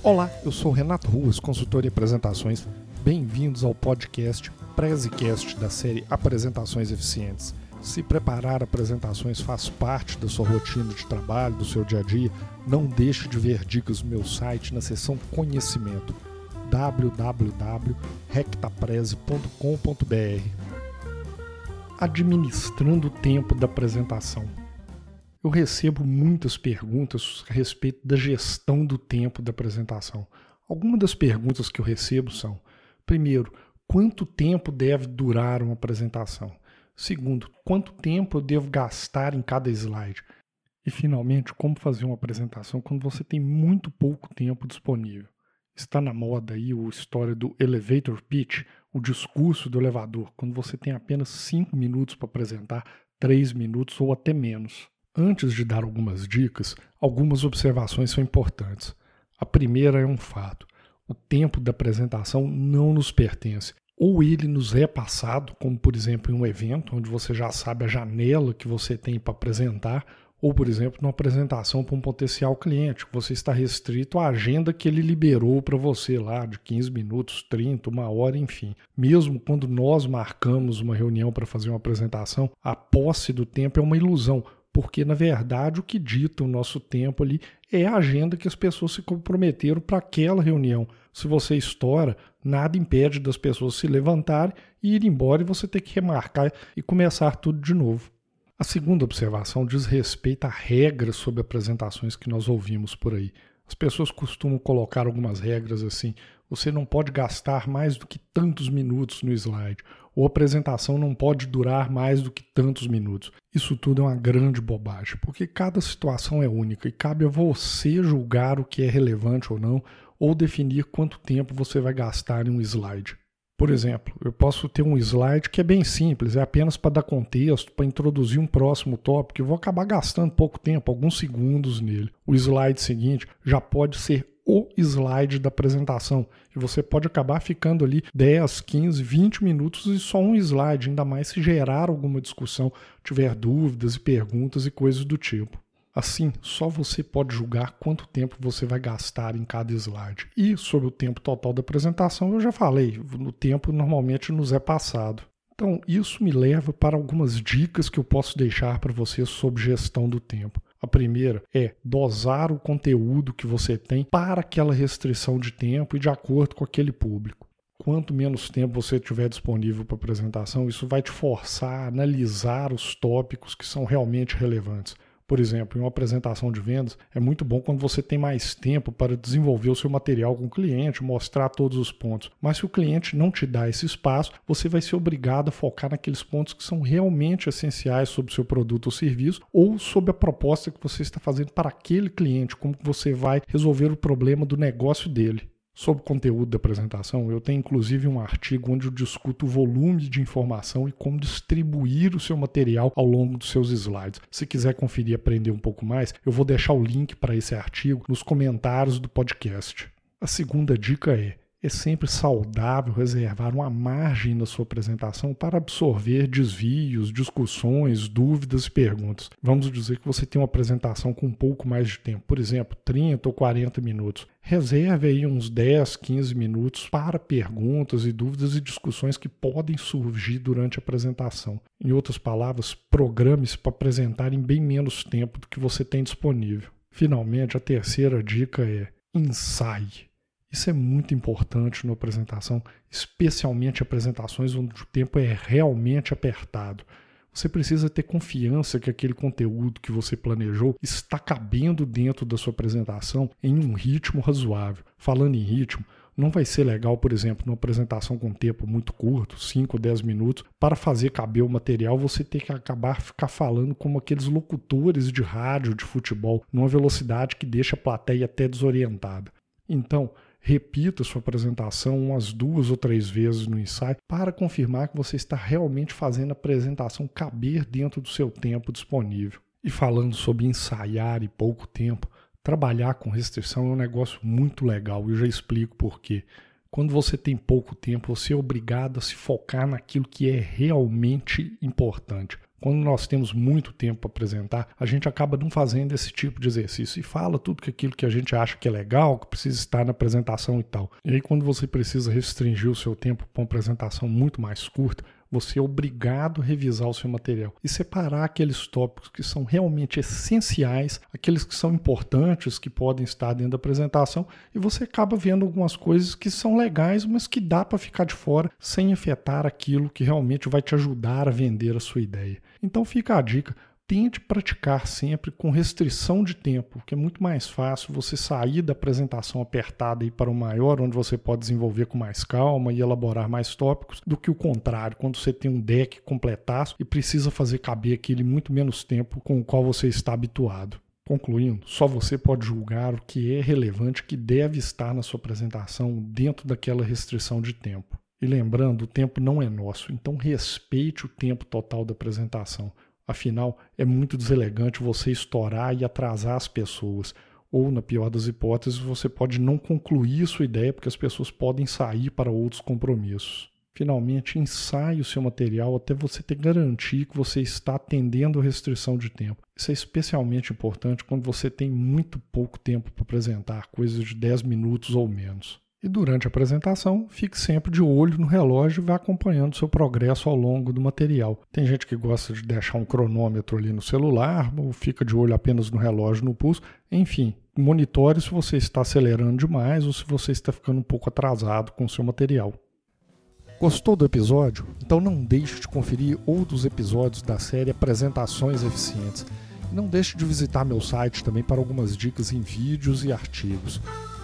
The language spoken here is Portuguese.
Olá, eu sou Renato Ruas, consultor em apresentações. Bem-vindos ao podcast Prezecast da série Apresentações Eficientes. Se preparar apresentações faz parte da sua rotina de trabalho, do seu dia a dia, não deixe de ver dicas no meu site na seção Conhecimento www.rectapreze.com.br. Administrando o tempo da apresentação. Eu recebo muitas perguntas a respeito da gestão do tempo da apresentação. Algumas das perguntas que eu recebo são: primeiro, quanto tempo deve durar uma apresentação? Segundo, quanto tempo eu devo gastar em cada slide? E finalmente, como fazer uma apresentação quando você tem muito pouco tempo disponível? Está na moda aí a história do elevator pitch, o discurso do elevador, quando você tem apenas 5 minutos para apresentar, 3 minutos ou até menos. Antes de dar algumas dicas, algumas observações são importantes. A primeira é um fato: o tempo da apresentação não nos pertence. Ou ele nos é passado, como por exemplo em um evento, onde você já sabe a janela que você tem para apresentar, ou por exemplo numa apresentação para um potencial cliente, você está restrito à agenda que ele liberou para você lá de 15 minutos, 30, uma hora, enfim. Mesmo quando nós marcamos uma reunião para fazer uma apresentação, a posse do tempo é uma ilusão porque na verdade o que dita o nosso tempo ali é a agenda que as pessoas se comprometeram para aquela reunião. Se você estoura, nada impede das pessoas se levantarem e ir embora e você ter que remarcar e começar tudo de novo. A segunda observação diz respeito a regras sobre apresentações que nós ouvimos por aí. As pessoas costumam colocar algumas regras assim: você não pode gastar mais do que tantos minutos no slide, ou a apresentação não pode durar mais do que tantos minutos. Isso tudo é uma grande bobagem, porque cada situação é única e cabe a você julgar o que é relevante ou não, ou definir quanto tempo você vai gastar em um slide. Por exemplo, eu posso ter um slide que é bem simples, é apenas para dar contexto, para introduzir um próximo tópico, e vou acabar gastando pouco tempo, alguns segundos nele. O slide seguinte já pode ser o slide da apresentação. E você pode acabar ficando ali 10, 15, 20 minutos e só um slide, ainda mais se gerar alguma discussão, tiver dúvidas e perguntas e coisas do tipo. Assim, só você pode julgar quanto tempo você vai gastar em cada slide. E sobre o tempo total da apresentação, eu já falei, no tempo normalmente nos é passado. Então, isso me leva para algumas dicas que eu posso deixar para você sobre gestão do tempo. A primeira é dosar o conteúdo que você tem para aquela restrição de tempo e de acordo com aquele público. Quanto menos tempo você tiver disponível para apresentação, isso vai te forçar a analisar os tópicos que são realmente relevantes. Por exemplo, em uma apresentação de vendas, é muito bom quando você tem mais tempo para desenvolver o seu material com o cliente, mostrar todos os pontos. Mas se o cliente não te dá esse espaço, você vai ser obrigado a focar naqueles pontos que são realmente essenciais sobre o seu produto ou serviço ou sobre a proposta que você está fazendo para aquele cliente, como você vai resolver o problema do negócio dele. Sobre o conteúdo da apresentação, eu tenho inclusive um artigo onde eu discuto o volume de informação e como distribuir o seu material ao longo dos seus slides. Se quiser conferir e aprender um pouco mais, eu vou deixar o link para esse artigo nos comentários do podcast. A segunda dica é é sempre saudável reservar uma margem na sua apresentação para absorver desvios, discussões, dúvidas e perguntas. Vamos dizer que você tem uma apresentação com um pouco mais de tempo, por exemplo, 30 ou 40 minutos. Reserve aí uns 10, 15 minutos para perguntas e dúvidas e discussões que podem surgir durante a apresentação. Em outras palavras, programe-se para apresentar em bem menos tempo do que você tem disponível. Finalmente, a terceira dica é ensaie. Isso é muito importante na apresentação, especialmente apresentações onde o tempo é realmente apertado. Você precisa ter confiança que aquele conteúdo que você planejou está cabendo dentro da sua apresentação em um ritmo razoável. Falando em ritmo, não vai ser legal, por exemplo, numa apresentação com tempo muito curto, 5 ou 10 minutos, para fazer caber o material, você ter que acabar ficar falando como aqueles locutores de rádio de futebol, numa velocidade que deixa a plateia até desorientada. Então, Repita sua apresentação umas duas ou três vezes no ensaio para confirmar que você está realmente fazendo a apresentação caber dentro do seu tempo disponível. E falando sobre ensaiar e pouco tempo, trabalhar com restrição é um negócio muito legal e eu já explico por quê. Quando você tem pouco tempo, você é obrigado a se focar naquilo que é realmente importante. Quando nós temos muito tempo para apresentar, a gente acaba não fazendo esse tipo de exercício e fala tudo que aquilo que a gente acha que é legal, que precisa estar na apresentação e tal. E aí, quando você precisa restringir o seu tempo para uma apresentação muito mais curta, você é obrigado a revisar o seu material e separar aqueles tópicos que são realmente essenciais, aqueles que são importantes, que podem estar dentro da apresentação, e você acaba vendo algumas coisas que são legais, mas que dá para ficar de fora sem afetar aquilo que realmente vai te ajudar a vender a sua ideia. Então fica a dica, tente praticar sempre com restrição de tempo, que é muito mais fácil você sair da apresentação apertada e para o maior, onde você pode desenvolver com mais calma e elaborar mais tópicos, do que o contrário, quando você tem um deck completaço e precisa fazer caber aquele muito menos tempo com o qual você está habituado. Concluindo, só você pode julgar o que é relevante, que deve estar na sua apresentação dentro daquela restrição de tempo. E lembrando, o tempo não é nosso, então respeite o tempo total da apresentação. Afinal, é muito deselegante você estourar e atrasar as pessoas. Ou, na pior das hipóteses, você pode não concluir sua ideia porque as pessoas podem sair para outros compromissos. Finalmente, ensaie o seu material até você ter garantia que você está atendendo a restrição de tempo. Isso é especialmente importante quando você tem muito pouco tempo para apresentar, coisas de 10 minutos ou menos. E durante a apresentação, fique sempre de olho no relógio e vá acompanhando seu progresso ao longo do material. Tem gente que gosta de deixar um cronômetro ali no celular, ou fica de olho apenas no relógio, no pulso. Enfim, monitore se você está acelerando demais ou se você está ficando um pouco atrasado com o seu material. Gostou do episódio? Então não deixe de conferir outros episódios da série Apresentações Eficientes. Não deixe de visitar meu site também para algumas dicas em vídeos e artigos.